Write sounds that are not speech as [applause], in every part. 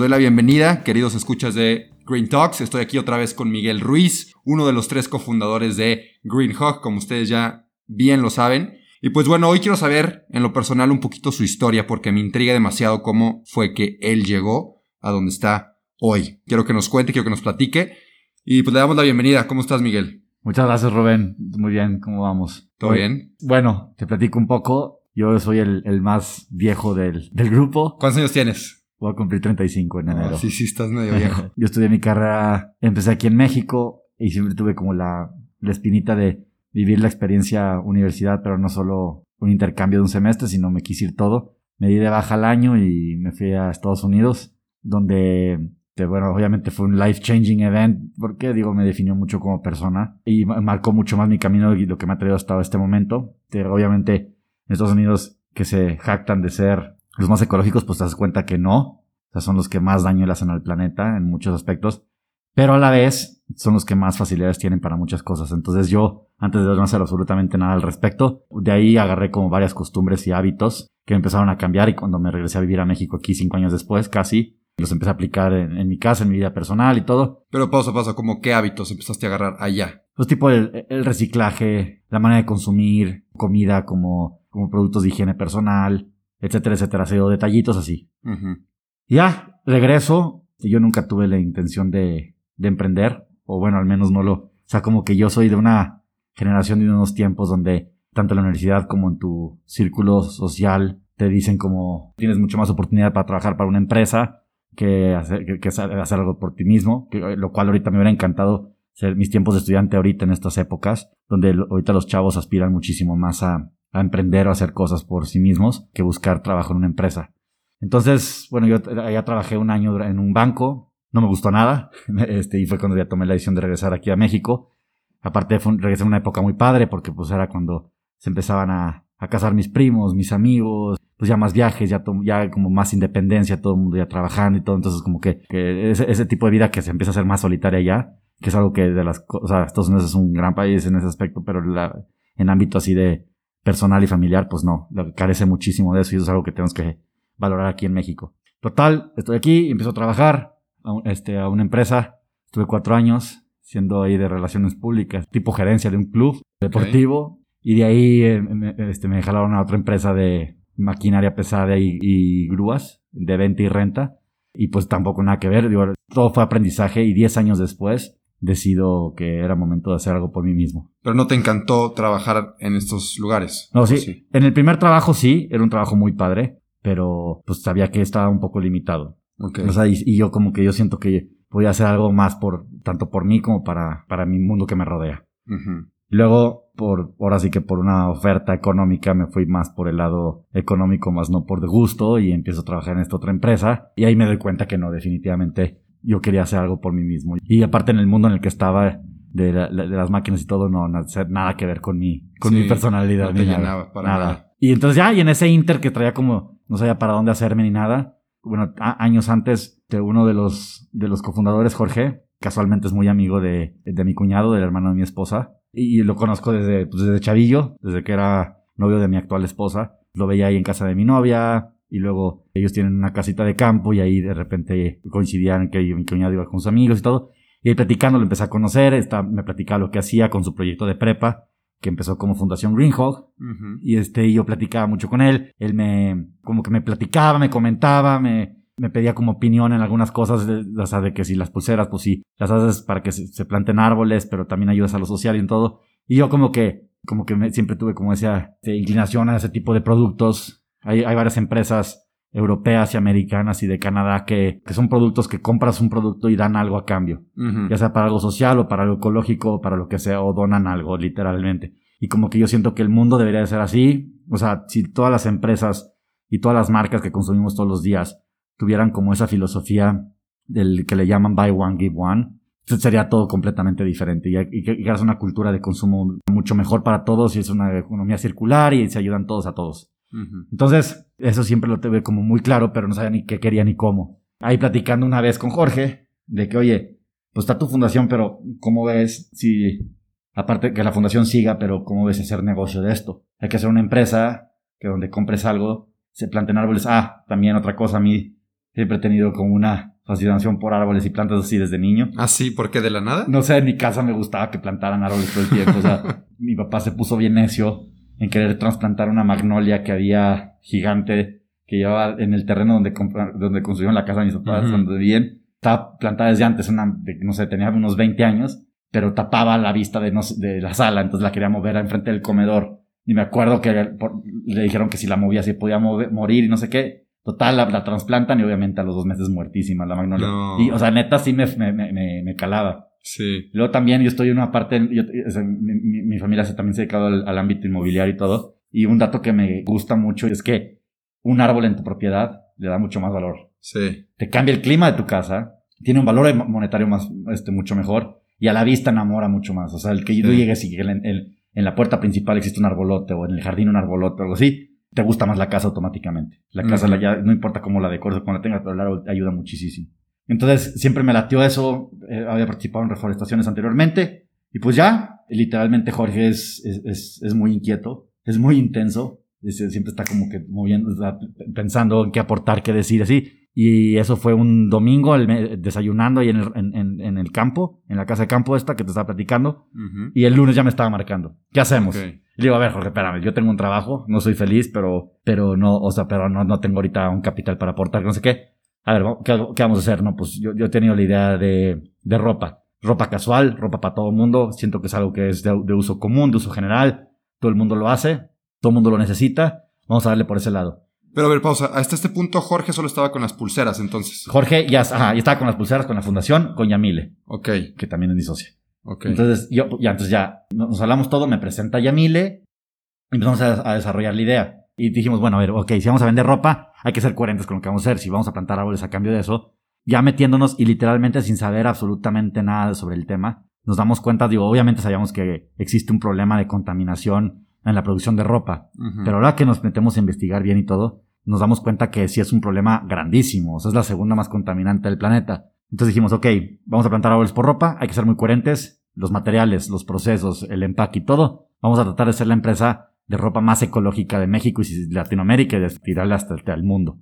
Doy la bienvenida, queridos escuchas de Green Talks. Estoy aquí otra vez con Miguel Ruiz, uno de los tres cofundadores de Green Hawk, como ustedes ya bien lo saben. Y pues bueno, hoy quiero saber en lo personal un poquito su historia porque me intriga demasiado cómo fue que él llegó a donde está hoy. Quiero que nos cuente, quiero que nos platique. Y pues le damos la bienvenida. ¿Cómo estás, Miguel? Muchas gracias, Rubén. Muy bien, ¿cómo vamos? ¿Todo bien? Bueno, te platico un poco. Yo soy el, el más viejo del, del grupo. ¿Cuántos años tienes? Voy a cumplir 35 en enero. sí, sí, estás medio viejo. [laughs] Yo estudié mi carrera, empecé aquí en México y siempre tuve como la, la espinita de vivir la experiencia universidad, pero no solo un intercambio de un semestre, sino me quise ir todo. Me di de baja al año y me fui a Estados Unidos, donde, bueno, obviamente fue un life-changing event, porque digo, me definió mucho como persona y marcó mucho más mi camino y lo que me ha traído hasta este momento. obviamente, en Estados Unidos, que se jactan de ser los más ecológicos, pues te das cuenta que no. O sea, son los que más daño le hacen al planeta en muchos aspectos. Pero a la vez son los que más facilidades tienen para muchas cosas. Entonces yo, antes de no hacer absolutamente nada al respecto, de ahí agarré como varias costumbres y hábitos que empezaron a cambiar y cuando me regresé a vivir a México aquí cinco años después, casi, los empecé a aplicar en, mi casa, en mi vida personal y todo. Pero paso a paso, ¿como qué hábitos empezaste a agarrar allá? Pues tipo el, el reciclaje, la manera de consumir comida como, como productos de higiene personal, etcétera, etcétera. Ha sido detallitos así. Ya, regreso. Yo nunca tuve la intención de, de emprender, o bueno, al menos no lo. O sea, como que yo soy de una generación de unos tiempos donde tanto en la universidad como en tu círculo social te dicen como tienes mucho más oportunidad para trabajar para una empresa que hacer, que, hacer algo por ti mismo, que, lo cual ahorita me hubiera encantado ser mis tiempos de estudiante ahorita en estas épocas, donde ahorita los chavos aspiran muchísimo más a, a emprender o hacer cosas por sí mismos que buscar trabajo en una empresa. Entonces, bueno, yo ya trabajé un año en un banco, no me gustó nada, [laughs] este, y fue cuando ya tomé la decisión de regresar aquí a México. Aparte, fue, regresé en una época muy padre porque pues era cuando se empezaban a, a casar mis primos, mis amigos, pues ya más viajes, ya, ya como más independencia, todo el mundo ya trabajando y todo, entonces como que, ese, tipo de vida que se empieza a hacer más solitaria ya, que es algo que de las cosas, Estados Unidos es un gran país en ese aspecto, pero la, en ámbito así de, personal y familiar, pues no, carece muchísimo de eso y eso es algo que tenemos que valorar aquí en México. Total, estoy aquí, empiezo a trabajar a, este, a una empresa, estuve cuatro años siendo ahí de relaciones públicas, tipo gerencia de un club deportivo, y de ahí eh, me, este, me jalaron a otra empresa de maquinaria pesada y, y, grúas, de venta y renta, y pues tampoco nada que ver, digo, todo fue aprendizaje y diez años después decido que era momento de hacer algo por mí mismo. Pero no te encantó trabajar en estos lugares. No, sí. En el primer trabajo sí, era un trabajo muy padre, pero pues sabía que estaba un poco limitado. Okay. O sea, y, yo como que yo siento que podía hacer algo más por, tanto por mí como para, para mi mundo que me rodea. Luego, por, ahora sí que por una oferta económica me fui más por el lado económico, más no por de gusto, y empiezo a trabajar en esta otra empresa. Y ahí me doy cuenta que no, definitivamente yo quería hacer algo por mí mismo. Y aparte en el mundo en el que estaba de, las máquinas y todo, no, nada que ver con mi, con mi personalidad. No nada, para nada. Y entonces ya, y en ese inter que traía como, no sabía para dónde hacerme ni nada. Bueno, años antes, de uno de los, de los cofundadores, Jorge, casualmente es muy amigo de, de mi cuñado, del hermano de mi esposa. Y, lo conozco desde, pues, desde chavillo, desde que era novio de mi actual esposa. Lo veía ahí en casa de mi novia, y luego ellos tienen una casita de campo y ahí de repente coincidían que mi cuñado iba con sus amigos y todo. Y ahí platicando lo empecé a conocer, está, me platicaba lo que hacía con su proyecto de prepa, que empezó como Fundación Greenhawk. Y este, yo platicaba mucho con él. Él me, como que me platicaba, me comentaba, me, me pedía como opinión en algunas cosas, o sea, de que si las pulseras, pues sí, las haces para que se, planten árboles, pero también ayudas a lo social y en todo. Y yo como que, como que me, siempre tuve como esa inclinación a ese tipo de productos hay, hay varias empresas europeas y americanas y de Canadá que, que, son productos que compras un producto y dan algo a cambio, ya sea para algo social o para algo ecológico o para lo que sea, o donan algo literalmente. Y como que yo siento que el mundo debería de ser así, O sea, si todas las empresas y todas las marcas que consumimos todos los días tuvieran como esa filosofía del que le llaman buy one, give one, sería todo completamente diferente y, y, y es una cultura de consumo mucho mejor para todos y es una economía circular y se ayudan todos a todos. Entonces, eso siempre lo tuve como muy claro, pero no sabía ni qué quería ni cómo. Ahí platicando una vez con Jorge, de que, oye, pues está tu fundación, pero ¿cómo ves si, aparte que la fundación siga, pero cómo ves hacer negocio de esto? Hay que hacer una empresa que donde compres algo, se planten árboles. Ah, también otra cosa, a mí siempre he tenido como una fascinación por árboles y plantas así desde niño. ¿Ah, sí? ¿Por qué? ¿De la nada? No sé, en mi casa me gustaba que plantaran árboles todo el tiempo. O sea, [laughs] mi papá se puso bien necio en querer trasplantar una magnolia que había gigante que llevaba en el terreno donde, donde construyeron la casa de mis papás, donde vivían. Estaba plantada desde antes, una, de- no sé, tenía unos 20 años, pero tapaba la vista de, no sé, de la sala, entonces la quería mover enfrente del comedor. Y me acuerdo que por- le dijeron que si la movía se podía mover- morir y no sé qué. Total, la, la trasplantan y obviamente a los dos meses muertísima la magnolia. No. Y, o sea, neta sí me, me- me calaba. Sí. Luego también yo estoy en una parte, yo- o sea, mi, mi- mi familia se, también se ha dedicado al, al ámbito inmobiliario y todo. Y un dato que me gusta mucho es que un árbol en tu propiedad le da mucho más valor. Sí. Te cambia el clima de tu casa, tiene un valor monetario más, este, mucho mejor y a la vista enamora mucho más. O sea, el que tú Sí. llegues y que en, en- la puerta principal existe un arbolote o en el jardín un arbolote o algo así, te gusta más la casa automáticamente. La casa, la, ya, no importa cómo la decores o cómo la tengas, pero el árbol te ayuda muchísimo. Entonces, siempre me latió eso. eh, había participado en reforestaciones anteriormente. Y pues ya, literalmente Jorge es, es, es, es muy inquieto, es muy intenso. es- siempre está como que moviendo, sea, pensando en qué aportar, qué decir, así. Y eso fue un domingo, el desayunando ahí en el, en, en- el campo, en la casa de campo esta que te estaba platicando. Ujú. Y el lunes ya me estaba marcando. ¿Qué hacemos? Ok. Le digo, a ver, Jorge, espérame, yo tengo un trabajo, no soy feliz, pero, pero no, o sea, pero no, no tengo ahorita un capital para aportar, no sé qué. A ver, ¿qué, qué vamos a hacer? No, pues yo, yo he tenido la idea de, de ropa. Ropa casual, ropa para todo el mundo. Siento que es algo que es de, de uso común, de uso general. Todo el mundo lo hace, todo el mundo lo necesita. Vamos a darle por ese lado. Pero a ver, pausa. Hasta este punto Jorge solo estaba con las pulseras, entonces. Jorge ya, ajá, ya estaba con las pulseras, con la fundación, con Yamile, Ok. que también es mi socia. Ok. Entonces, yo, ya, entonces ya nos hablamos todo, me presenta Yamile, y empezamos a, a desarrollar la idea. Y dijimos, bueno, a ver, ok, si vamos a vender ropa, hay que ser coherentes con lo que vamos a hacer. Si vamos a plantar árboles a cambio de eso, ya metiéndonos y literalmente sin saber absolutamente nada sobre el tema, nos damos cuenta, digo, obviamente sabíamos que existe un problema de contaminación en la producción de ropa, Ujú. pero ahora que nos metemos a investigar bien y todo, nos damos cuenta que sí es un problema grandísimo. O sea, es la segunda más contaminante del planeta. Entonces dijimos, ok, vamos a plantar árboles por ropa, hay que ser muy coherentes. Los materiales, los procesos, el empaque y todo. Vamos a tratar de ser la empresa de ropa más ecológica de México y Latinoamérica y de tirarla hasta, hasta el mundo.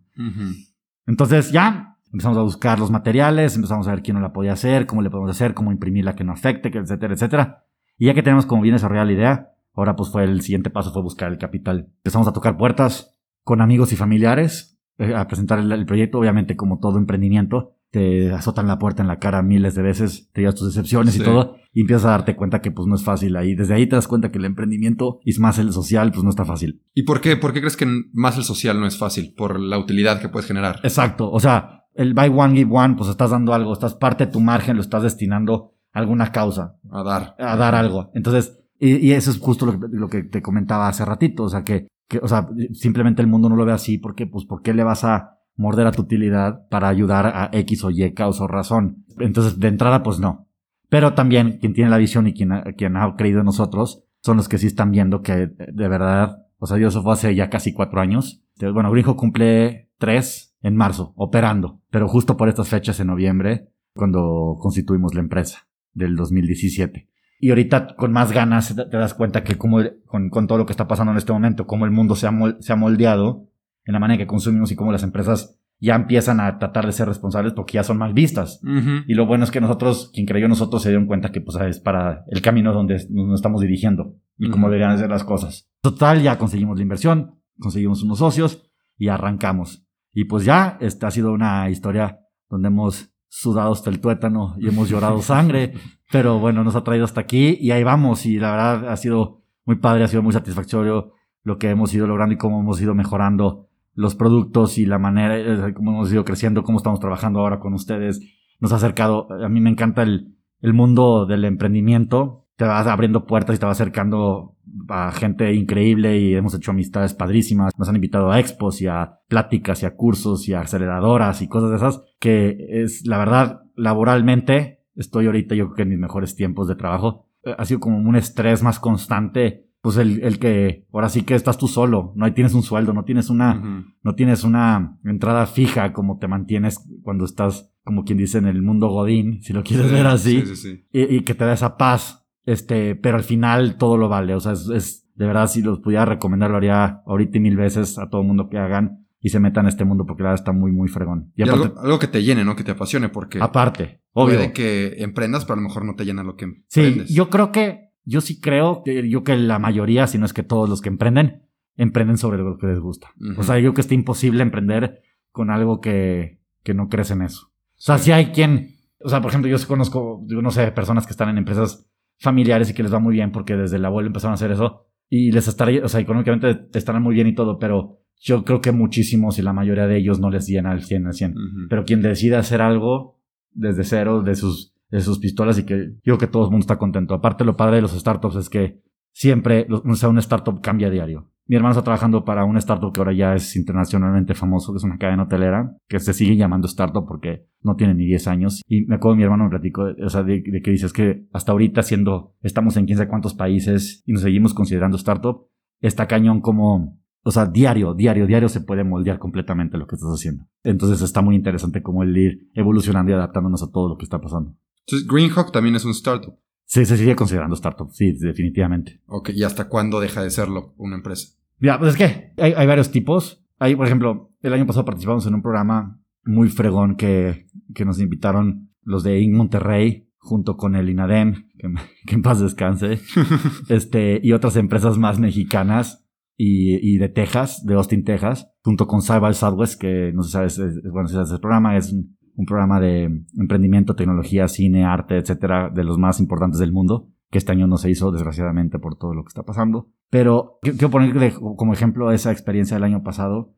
Entonces ya empezamos a buscar los materiales, empezamos a ver quién no la podía hacer, cómo le podemos hacer, cómo imprimirla que no afecte, etcétera, etcétera. Y ya que tenemos como bien desarrollada la idea, ahora pues fue el siguiente paso fue buscar el capital. Empezamos a tocar puertas con amigos y familiares, eh, a presentar el, el proyecto, obviamente como todo emprendimiento, te azotan la puerta en la cara miles de veces, te llevas tus decepciones Sí. y todo, y empiezas a darte cuenta que pues no es fácil ahí. Desde ahí te das cuenta que el emprendimiento y más el social pues no está fácil. ¿Y por qué? ¿Por qué crees que más el social no es fácil? Por la utilidad que puedes generar. Exacto, o sea, el buy one, give one, pues estás dando algo, estás parte de tu margen, lo estás destinando a alguna causa, A dar. a dar algo. Entonces, y, y eso es justo lo que, lo que te comentaba hace ratito, o sea, que, que, o sea, simplemente el mundo no lo ve así, porque, pues, ¿por qué le vas a morder a tu utilidad para ayudar a X o Y causa o razón? Entonces, de entrada, pues no. Pero también quien tiene la visión y quien ha, creído en nosotros son los que sí están viendo que de verdad, o sea, eso fue hace ya casi cuatro años. Bueno, Grinjo cumple tres en marzo, operando, pero justo por estas fechas en noviembre, cuando constituimos la empresa del 2017. Y ahorita con más ganas te das cuenta que como con, todo lo que está pasando en este momento, cómo el mundo se ha, se ha moldeado en la manera que consumimos y cómo las empresas ya empiezan a tratar de ser responsables porque ya son mal vistas. Y lo bueno es que nosotros, quien creyó nosotros, se dieron cuenta que pues, es para el camino donde nos estamos dirigiendo y cómo Ujú. deberían ser las cosas. Total, ya conseguimos la inversión, conseguimos unos socios y arrancamos. Y pues ya, esta ha sido una historia donde hemos sudado hasta el tuétano y hemos llorado sangre, [laughs] pero bueno, nos ha traído hasta aquí y ahí vamos. Y la verdad ha sido muy padre, ha sido muy satisfactorio lo que hemos ido logrando y cómo hemos ido mejorando los productos y la manera, eh, cómo hemos ido creciendo, cómo estamos trabajando ahora con ustedes. Nos ha acercado, a mí me encanta el, el mundo del emprendimiento, te vas abriendo puertas y te va acercando a gente increíble y hemos hecho amistades padrísimas. Nos han invitado a expos y a pláticas y a cursos y a aceleradoras y cosas de esas que es la verdad laboralmente estoy ahorita yo creo que en mis mejores tiempos de trabajo. Ha sido como un estrés más constante pues el, el, que ahora sí que estás tú solo, no tienes un sueldo, no tienes una, no tienes una entrada fija como te mantienes cuando estás, como quien dice, en el mundo godín, si lo quieres ver así, sí, sí, y, y, que te da esa paz, este, pero al final todo lo vale, o sea, es, es de verdad si los pudiera recomendar lo haría ahorita y mil veces a todo mundo que hagan y se metan en este mundo porque la verdad está muy, muy fregón. Y, aparte, algo, que te llene, ¿no? Que te apasione porque... Aparte, obvio. Puede que emprendas, pero a lo mejor no te llena lo que emprendes. Sí, yo creo que yo sí creo que yo que la mayoría, si no es que todos los que emprenden, emprenden sobre lo que les gusta. O sea, yo creo que está imposible emprender con algo que, que no crees en eso. O sea, si hay quien, o sea, por ejemplo, yo conozco, yo no sé, personas que están en empresas familiares y que les va muy bien porque desde el abuelo empezaron a hacer eso y les estaría, o sea, económicamente estarán muy bien y todo, pero yo creo que muchísimos y la mayoría de ellos no les llena al 100 al 100. Pero quien decide hacer algo desde cero, de sus de sus pistolas y que yo que todo el mundo está contento. Aparte, lo padre de los startups es que siempre, o sea, un startup cambia a diario. Mi hermano está trabajando para un startup que ahora ya es internacionalmente famoso, que es una cadena hotelera, que se sigue llamando startup porque no tiene ni 10 años. Y me acuerdo mi hermano me platicó, o sea, de, que dices que hasta ahorita siendo, estamos en quién sabe cuántos países y nos seguimos considerando startup, está cañón como o sea, diario, diario, diario se puede moldear completamente lo que estás haciendo. Entonces está muy interesante como el ir evolucionando y adaptándonos a todo lo que está pasando. Entonces, Greenhawk también es un startup. Sí, se sigue considerando startup, sí, definitivamente. Ok, ¿y hasta cuándo deja de serlo una empresa? Ya, pues es que hay, hay varios tipos. Hay, por ejemplo, el año pasado participamos en un programa muy fregón que, que nos invitaron los de IN Monterrey junto con el INADEM, que, que en paz descanse, [laughs] este, y otras empresas más mexicanas y, y, de Texas, de Austin, Texas, junto con Cyber Southwest, que no sé si sabes, es, bueno, si sabes el programa, es un programa de emprendimiento, tecnología, cine, arte, etcétera, de los más importantes del mundo, que este año no se hizo, desgraciadamente, por todo lo que está pasando. Pero quiero poner como ejemplo esa experiencia del año pasado,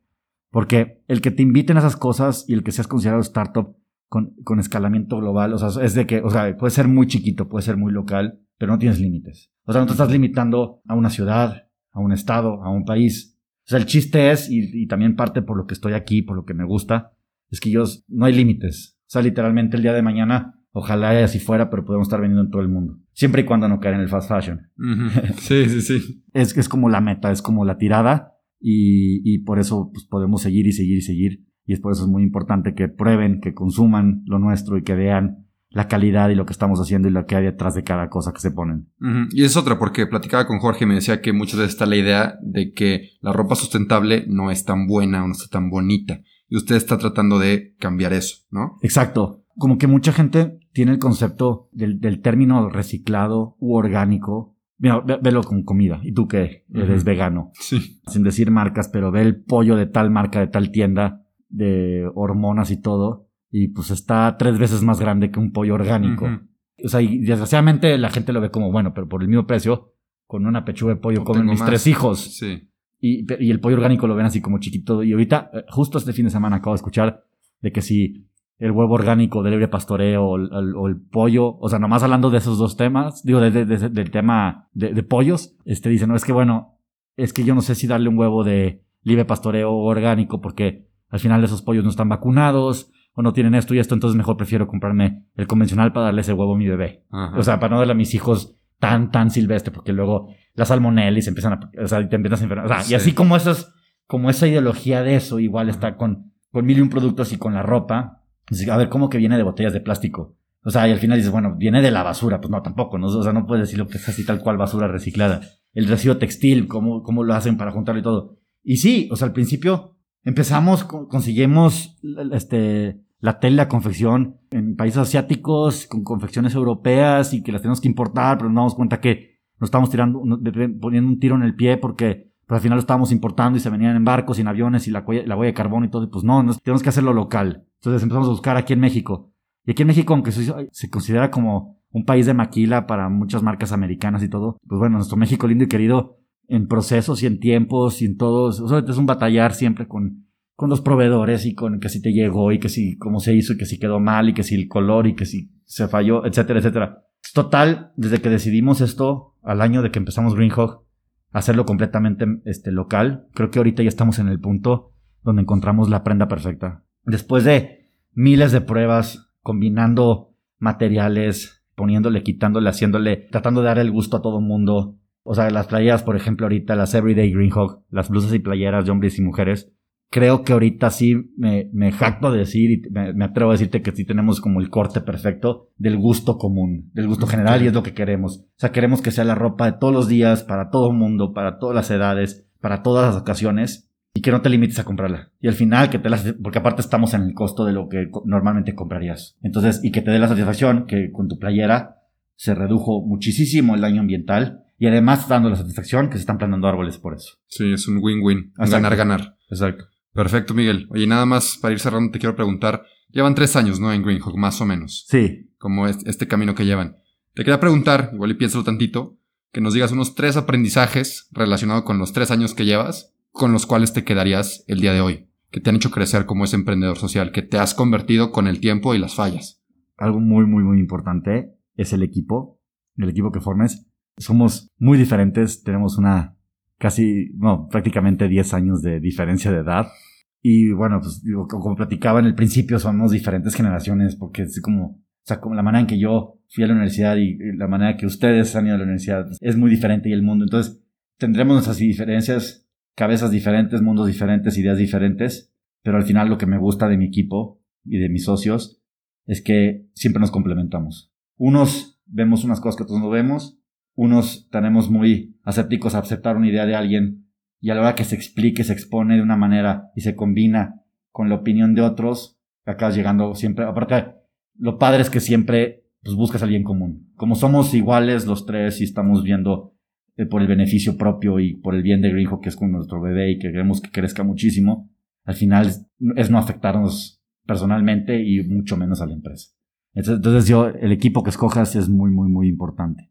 porque el que te inviten a esas cosas y el que seas considerado startup con, con escalamiento global, o sea, es de que, o sea, puede ser muy chiquito, puede ser muy local, pero no tienes límites. O sea, no te estás limitando a una ciudad, a un estado, a un país. O sea, el chiste es, y, y también parte por lo que estoy aquí, por lo que me gusta, es que yo, no hay límites. O sea, literalmente el día de mañana, ojalá así fuera, pero podemos estar vendiendo en todo el mundo. Siempre y cuando no caer en el fast fashion. [laughs] Sí, sí, sí. es, es como la meta, es como la tirada y, y por eso pues, podemos seguir y seguir y seguir. Y es por eso es muy importante que prueben, que consuman lo nuestro y que vean la calidad y lo que estamos haciendo y lo que hay detrás de cada cosa que se ponen. Y es otra, porque platicaba con Jorge y me decía que muchas veces está la idea de que la ropa sustentable no es tan buena o no está tan bonita y usted está tratando de cambiar eso, ¿no? Exacto. Como que mucha gente tiene el concepto del, término reciclado u orgánico. Mira, velo con comida. ¿Y tú qué? Eres vegano. Sí. Sin decir marcas, pero ve el pollo de tal marca, de tal tienda, de hormonas y todo. Y pues está tres veces más grande que un pollo orgánico. O sea, y desgraciadamente la gente lo ve como, bueno, pero por el mismo precio, con una pechuga de pollo comen mis tres hijos. Sí. Y, y, el pollo orgánico lo ven así como chiquito. Y ahorita, eh, justo este fin de semana acabo de escuchar de que si el huevo orgánico del libre pastoreo o el, o el, pollo, o sea, nomás hablando de esos dos temas, digo, de, de, del tema de, pollos, este dice, no, es que bueno, es que yo no sé si darle un huevo de libre pastoreo orgánico porque al final esos pollos no están vacunados o no tienen esto y esto, entonces mejor prefiero comprarme el convencional para darle ese huevo a mi bebé. O sea, para no darle a mis hijos tan, tan silvestre, porque luego la salmonella y se empiezan a, o sea, te empiezas a enfermar. O sea, y así como esas, como esa ideología de eso, igual está con, con mil y un productos y con la ropa. A ver, ¿cómo que viene de botellas de plástico? O sea, y al final dices, bueno, viene de la basura. Pues no, tampoco, ¿no? O sea, no puedes decir lo que es así tal cual basura reciclada. El residuo textil, cómo, cómo lo hacen para juntarlo y todo. Y sí, o sea, al principio empezamos, conseguimos, este, la tela, la confección en países asiáticos con confecciones europeas y que las tenemos que importar, pero nos damos cuenta que nos estamos tirando, poniendo un tiro en el pie porque pero al final lo estábamos importando y se venían en barcos y en aviones y la, la huella de carbón y todo, y pues no, tenemos que hacerlo local. Entonces empezamos a buscar aquí en México. Y aquí en México, aunque se, considera como un país de maquila para muchas marcas americanas y todo, pues bueno, nuestro México lindo y querido en procesos y en tiempos y en todos, es un batallar siempre con con los proveedores y con que si te llegó y que si cómo se hizo y que si quedó mal y que si el color y que si se falló, etcétera, etcétera. Total, desde que decidimos esto al año de que empezamos Greenhawk, hacerlo completamente este, local. Creo que ahorita ya estamos en el punto donde encontramos la prenda perfecta. Después de miles de pruebas, combinando materiales, poniéndole, quitándole, haciéndole, tratando de dar el gusto a todo mundo. O sea, las playeras, por ejemplo, ahorita, las Everyday Greenhawk, las blusas y playeras de hombres y mujeres, creo que ahorita sí me, me jacto de decir y me, atrevo a decirte que sí tenemos como el corte perfecto del gusto común, del gusto general y es lo que queremos. O sea, queremos que sea la ropa de todos los días, para todo el mundo, para todas las edades, para todas las ocasiones y que no te limites a comprarla. Y al final que te las, porque aparte estamos en el costo de lo que normalmente comprarías. Entonces, y que te dé la satisfacción que con tu playera se redujo muchísimo el daño ambiental y además dando la satisfacción que se están plantando árboles por eso. Sí, es un win-win, ganar-ganar. Exacto. Perfecto, Miguel. Oye, nada más para ir cerrando, te quiero preguntar. Llevan tres años, ¿no? En Greenhawk, más o menos. Sí. Como este, camino que llevan. Te quería preguntar, igual y piénsalo tantito, que nos digas unos tres aprendizajes relacionados con los tres años que llevas, con los cuales te quedarías el día de hoy, que te han hecho crecer como ese emprendedor social, que te has convertido con el tiempo y las fallas. Algo muy, muy, muy importante es el equipo, el equipo que formes. Somos muy diferentes, tenemos una casi, no, prácticamente 10 años de diferencia de edad. Y bueno, pues digo, como platicaba en el principio, somos diferentes generaciones, porque es como, o sea, como la manera en que yo fui a la universidad y la manera que ustedes han ido a la universidad es muy diferente y el mundo. Entonces, tendremos nuestras diferencias, cabezas diferentes, mundos diferentes, ideas diferentes, pero al final lo que me gusta de mi equipo y de mis socios es que siempre nos complementamos. Unos vemos unas cosas que otros no vemos, unos tenemos muy asépticos a aceptar una idea de alguien y a la hora que se explique, se expone de una manera y se combina con la opinión de otros, acabas llegando siempre, aparte, lo padre es que siempre pues, buscas a alguien común. Como somos iguales los tres y estamos viendo eh, por el beneficio propio y por el bien de Greenhawk, que es con nuestro bebé y que queremos que crezca muchísimo, al final es, no afectarnos personalmente y mucho menos a la empresa. Entonces yo, el equipo que escojas es muy, muy, muy importante.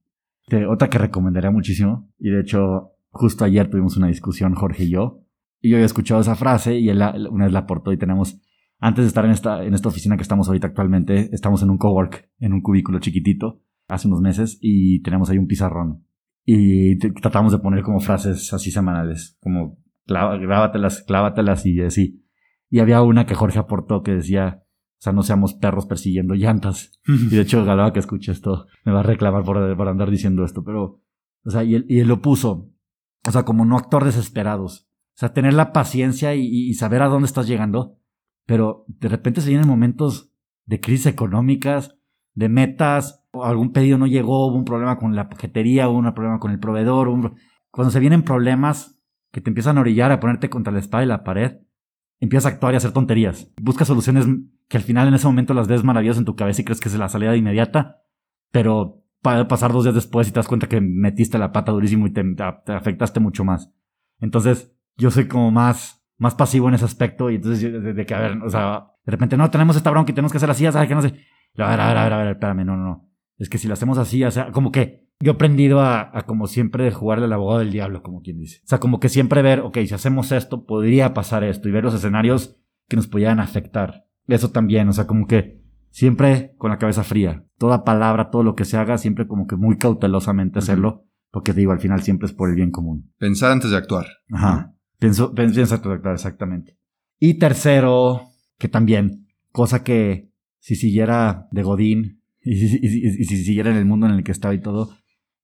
Otra que recomendaría muchísimo, y de hecho justo ayer tuvimos una discusión Jorge y yo, y yo había escuchado esa frase y él una vez la aportó y tenemos, antes de estar en esta, en esta oficina que estamos ahorita actualmente, estamos en un cowork, en un cubículo chiquitito, hace unos meses, y tenemos ahí un pizarrón. Y tratamos de poner como frases así semanales, como grábatelas, clávatelas y así. Y había una que Jorge aportó que decía, o sea, no seamos perros persiguiendo llantas. y de hecho, Galaba que escuche esto me va a reclamar por, por andar diciendo esto, pero, o sea, y él, y él lo puso, o sea, como no actuar desesperados. O sea, tener la paciencia y, saber a dónde estás llegando. Pero de repente se vienen momentos de crisis económicas, de metas, o algún pedido no llegó, hubo un problema con la paquetería, hubo un problema con el proveedor. Cuando se vienen problemas que te empiezan a orillar a ponerte contra la espada y la pared, empiezas a actuar y a hacer tonterías. Buscas soluciones que al final en ese momento las ves maravillosas en tu cabeza y crees que es la salida inmediata, pero para pasar dos días después y te das cuenta que metiste la pata durísimo y te, afectaste mucho más. Entonces, yo soy como más, más pasivo en ese aspecto y entonces de, que, a ver, o sea, de repente, no, tenemos esta bronca y tenemos que hacer así, ¿sabes? Que no sé. A ver, a ver, a ver, a ver, espérame, no, no, no. Es que si lo hacemos así, o sea, como que yo he aprendido a, a como siempre jugarle al abogado del diablo, como quien dice. O sea, como que siempre ver, ok, si hacemos esto, podría pasar esto y ver los escenarios que nos pudieran afectar. Eso también, o sea, como que siempre con la cabeza fría. Toda palabra, todo lo que se haga, siempre como que muy cautelosamente hacerlo, porque te digo, al final siempre es por el bien común. Pensar antes de actuar. Ajá. Pienso, antes de actuar, exactamente. Y tercero, que también, cosa que si siguiera de Godín [laughs] y si, siguiera en el mundo en el que estaba y todo,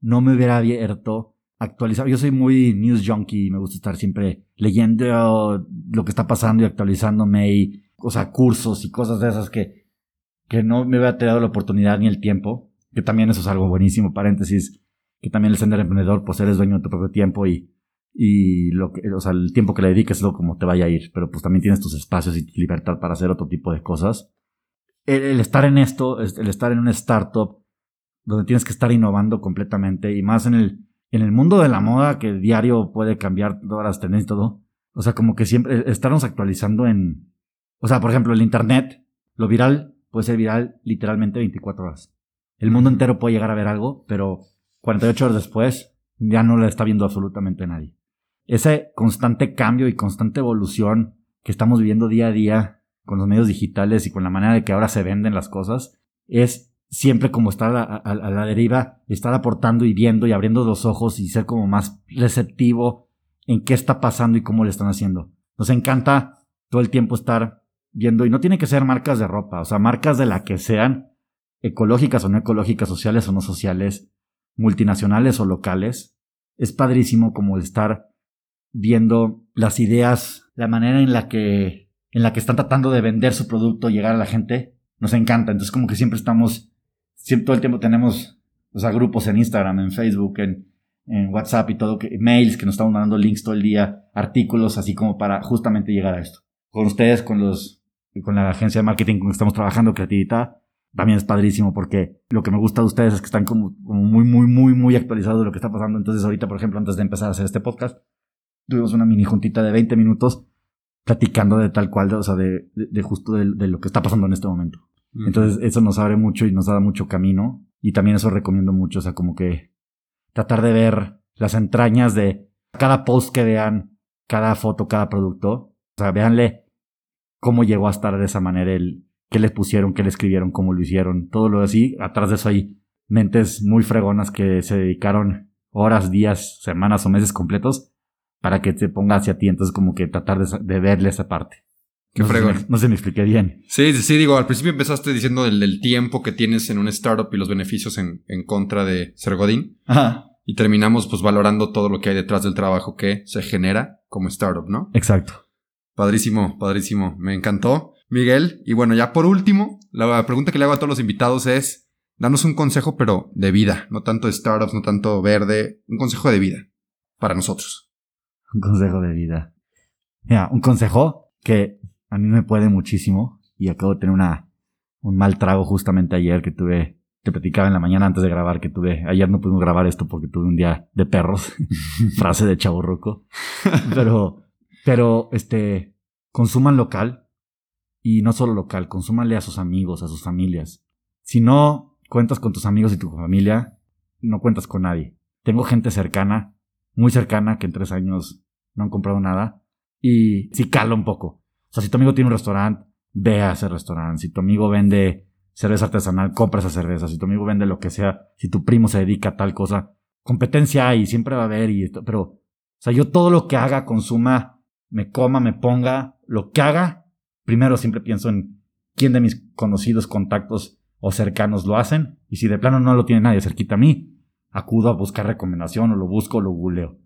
no me hubiera abierto actualizar. Yo soy muy news junkie, me gusta estar siempre leyendo lo que está pasando y actualizándome y, o sea, cursos y cosas de esas que que no me hubiera dado la oportunidad ni el tiempo, que también eso es algo buenísimo, paréntesis, que también el ser emprendedor, pues eres dueño de tu propio tiempo y, y lo que, o sea, el tiempo que le dediques es lo como te vaya a ir, pero pues también tienes tus espacios y libertad para hacer otro tipo de cosas. El, estar en esto, el estar en una startup donde tienes que estar innovando completamente y más en el, en el mundo de la moda que diario puede cambiar todas las tendencias y todo. O sea, como que siempre estarnos actualizando en, o sea, por ejemplo, el internet, lo viral puede ser viral literalmente 24 horas. El mundo entero puede llegar a ver algo, pero 48 horas después ya no lo está viendo absolutamente nadie. Ese constante cambio y constante evolución que estamos viviendo día a día con los medios digitales y con la manera de que ahora se venden las cosas es siempre como estar a, la deriva, estar aportando y viendo y abriendo los ojos y ser como más receptivo en qué está pasando y cómo le están haciendo. Nos encanta todo el tiempo estar viendo, y no tiene que ser marcas de ropa, o sea, marcas de la que sean, ecológicas o no ecológicas, sociales o no sociales, multinacionales o locales. Es padrísimo como estar viendo las ideas, la manera en la que, en la que están tratando de vender su producto, llegar a la gente, nos encanta. Entonces como que siempre estamos, siempre todo el tiempo tenemos, o sea, grupos en Instagram, en Facebook, en, en WhatsApp y todo, mails que nos estamos mandando links todo el día, artículos, así como para justamente llegar a esto. Con ustedes, con los, con la agencia de marketing con que estamos trabajando, Creatividad, también es padrísimo porque lo que me gusta de ustedes es que están como, muy, muy, muy, muy actualizados de lo que está pasando. Entonces ahorita, por ejemplo, antes de empezar a hacer este podcast, tuvimos una mini juntita de 20 minutos platicando de tal cual, o sea, de, de, justo de, lo que está pasando en este momento. Entonces eso nos abre mucho y nos da mucho camino. Y también eso recomiendo mucho, o sea, como que tratar de ver las entrañas de cada post que vean, cada foto, cada producto. O sea, véanle cómo llegó a estar de esa manera, el qué le pusieron, qué le escribieron, cómo lo hicieron, todo lo así. Atrás de eso hay mentes muy fregonas que se dedicaron horas, días, semanas o meses completos para que te ponga hacia ti. Entonces, como que tratar de, verle esa parte. Qué no fregón. no se me expliqué bien. Sí, sí, digo, al principio empezaste diciendo del, tiempo que tienes en un startup y los beneficios en, en contra de ser Godín. Ajá. Y terminamos pues valorando todo lo que hay detrás del trabajo que se genera como startup, ¿no? Exacto. Padrísimo, padrísimo. Me encantó, Miguel. Y bueno, ya por último, la pregunta que le hago a todos los invitados es, danos un consejo, pero de vida, no tanto de startups, no tanto verde, un consejo de vida para nosotros. Un consejo de vida. Mira, un consejo que a mí me puede muchísimo y acabo de tener una, un mal trago justamente ayer que tuve, te platicaba en la mañana antes de grabar que tuve, ayer no pudimos grabar esto porque tuve un día de perros, [laughs] frase de chaburroco, pero, pero, este, consuman local y no solo local, consúmanle a sus amigos, a sus familias. Si no cuentas con tus amigos y tu familia, no cuentas con nadie. Tengo gente cercana, muy cercana, que en tres años no han comprado nada. Y si cala un poco. Sea, si tu amigo tiene un restaurante, ve a ese restaurante. Si tu amigo vende cerveza artesanal, compra esa cerveza. Si tu amigo vende lo que sea, si tu primo se dedica a tal cosa, competencia hay, siempre va a haber. Y pero, o sea, yo todo lo que haga, consuma, me coma, me ponga, lo que haga, primero siempre pienso en quién de mis conocidos, contactos o cercanos lo hacen. Y si de plano no lo tiene nadie cerquita a mí, acudo a buscar recomendación o lo busco o lo googleo.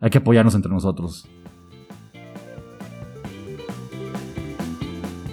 Hay que apoyarnos entre nosotros.